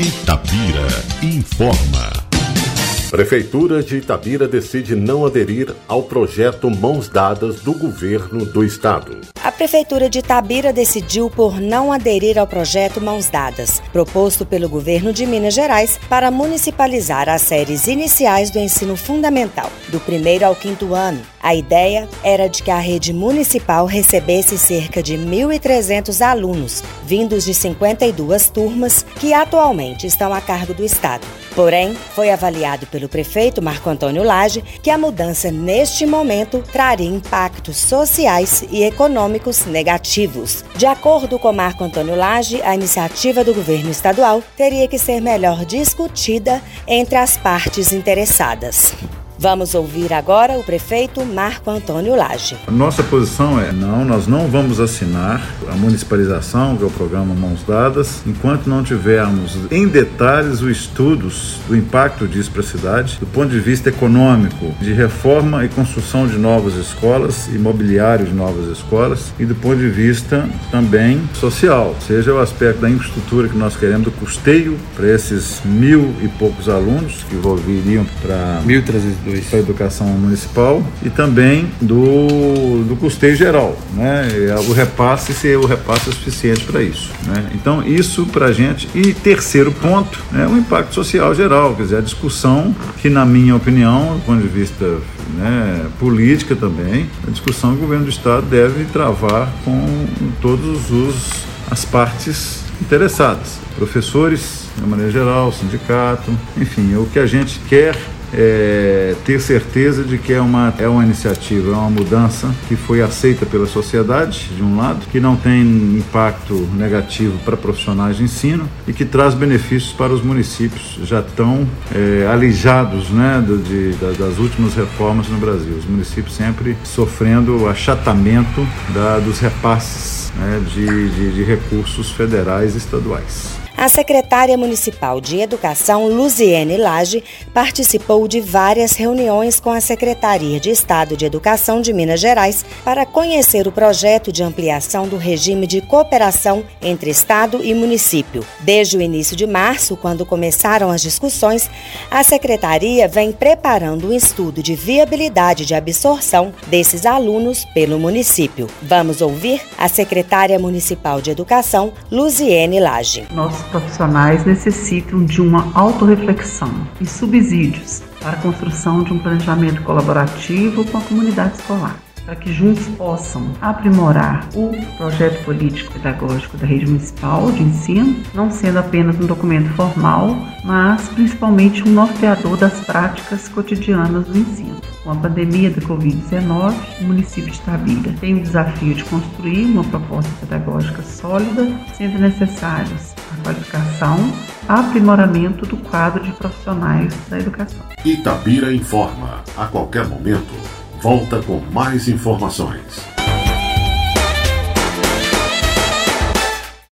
Itapira informa. Prefeitura de Itabira decide não aderir ao projeto Mãos Dadas do governo do estado. A Prefeitura de Itabira decidiu por não aderir ao projeto Mãos Dadas, proposto pelo governo de Minas Gerais para municipalizar as séries iniciais do ensino fundamental, do primeiro ao quinto ano. A ideia era de que a rede municipal recebesse cerca de 1.300 alunos, vindos de 52 turmas que atualmente estão a cargo do Estado. Porém, foi avaliado pelo prefeito Marco Antônio Lage que a mudança neste momento traria impactos sociais e econômicos negativos. De acordo com Marco Antônio Lage, a iniciativa do governo estadual teria que ser melhor discutida entre as partes interessadas. Vamos ouvir agora o prefeito Marco Antônio Lage. Nossa posição é: não, nós não vamos assinar a municipalização, que é o programa Mãos Dadas, enquanto não tivermos em detalhes os estudos do impacto disso para a cidade, do ponto de vista econômico, de reforma e construção de novas escolas, imobiliário de novas escolas, e do ponto de vista também social, seja o aspecto da infraestrutura que nós queremos, do custeio para esses mil e poucos alunos que envolveriam para 1.302 para a educação municipal e também do, do custeio geral, né? O repasse, se o repasse é suficiente para isso, né? Então, isso para a gente. E terceiro ponto, né, o impacto social geral, quer dizer, a discussão que, na minha opinião, do ponto de vista né, política também, a discussão que o governo do Estado deve travar com todos os as partes interessadas, professores, de maneira geral, sindicato, enfim, o que a gente quer é, ter certeza de que é uma, é uma iniciativa, é uma mudança que foi aceita pela sociedade, de um lado, que não tem impacto negativo para profissionais de ensino e que traz benefícios para os municípios já tão é, alijados né, do, de, das últimas reformas no Brasil. Os municípios sempre sofrendo achatamento da, dos repasses né, de, de, de recursos federais e estaduais. A secretária municipal de Educação, Luziene Lage, participou de várias reuniões com a Secretaria de Estado de Educação de Minas Gerais para conhecer o projeto de ampliação do regime de cooperação entre Estado e município. Desde o início de março, quando começaram as discussões, a secretaria vem preparando um estudo de viabilidade de absorção desses alunos pelo município. Vamos ouvir a secretária municipal de Educação, Luziene Lage. Nossa profissionais necessitam de uma autorreflexão e subsídios para a construção de um planejamento colaborativo com a comunidade escolar para que juntos possam aprimorar o projeto político pedagógico da rede municipal de ensino, não sendo apenas um documento formal, mas principalmente um norteador das práticas cotidianas do ensino. Com a pandemia da Covid-19, o município de Tabira tem o desafio de construir uma proposta pedagógica sólida, sendo necessários qualificação, aprimoramento do quadro de profissionais da educação. Itabira informa a qualquer momento volta com mais informações.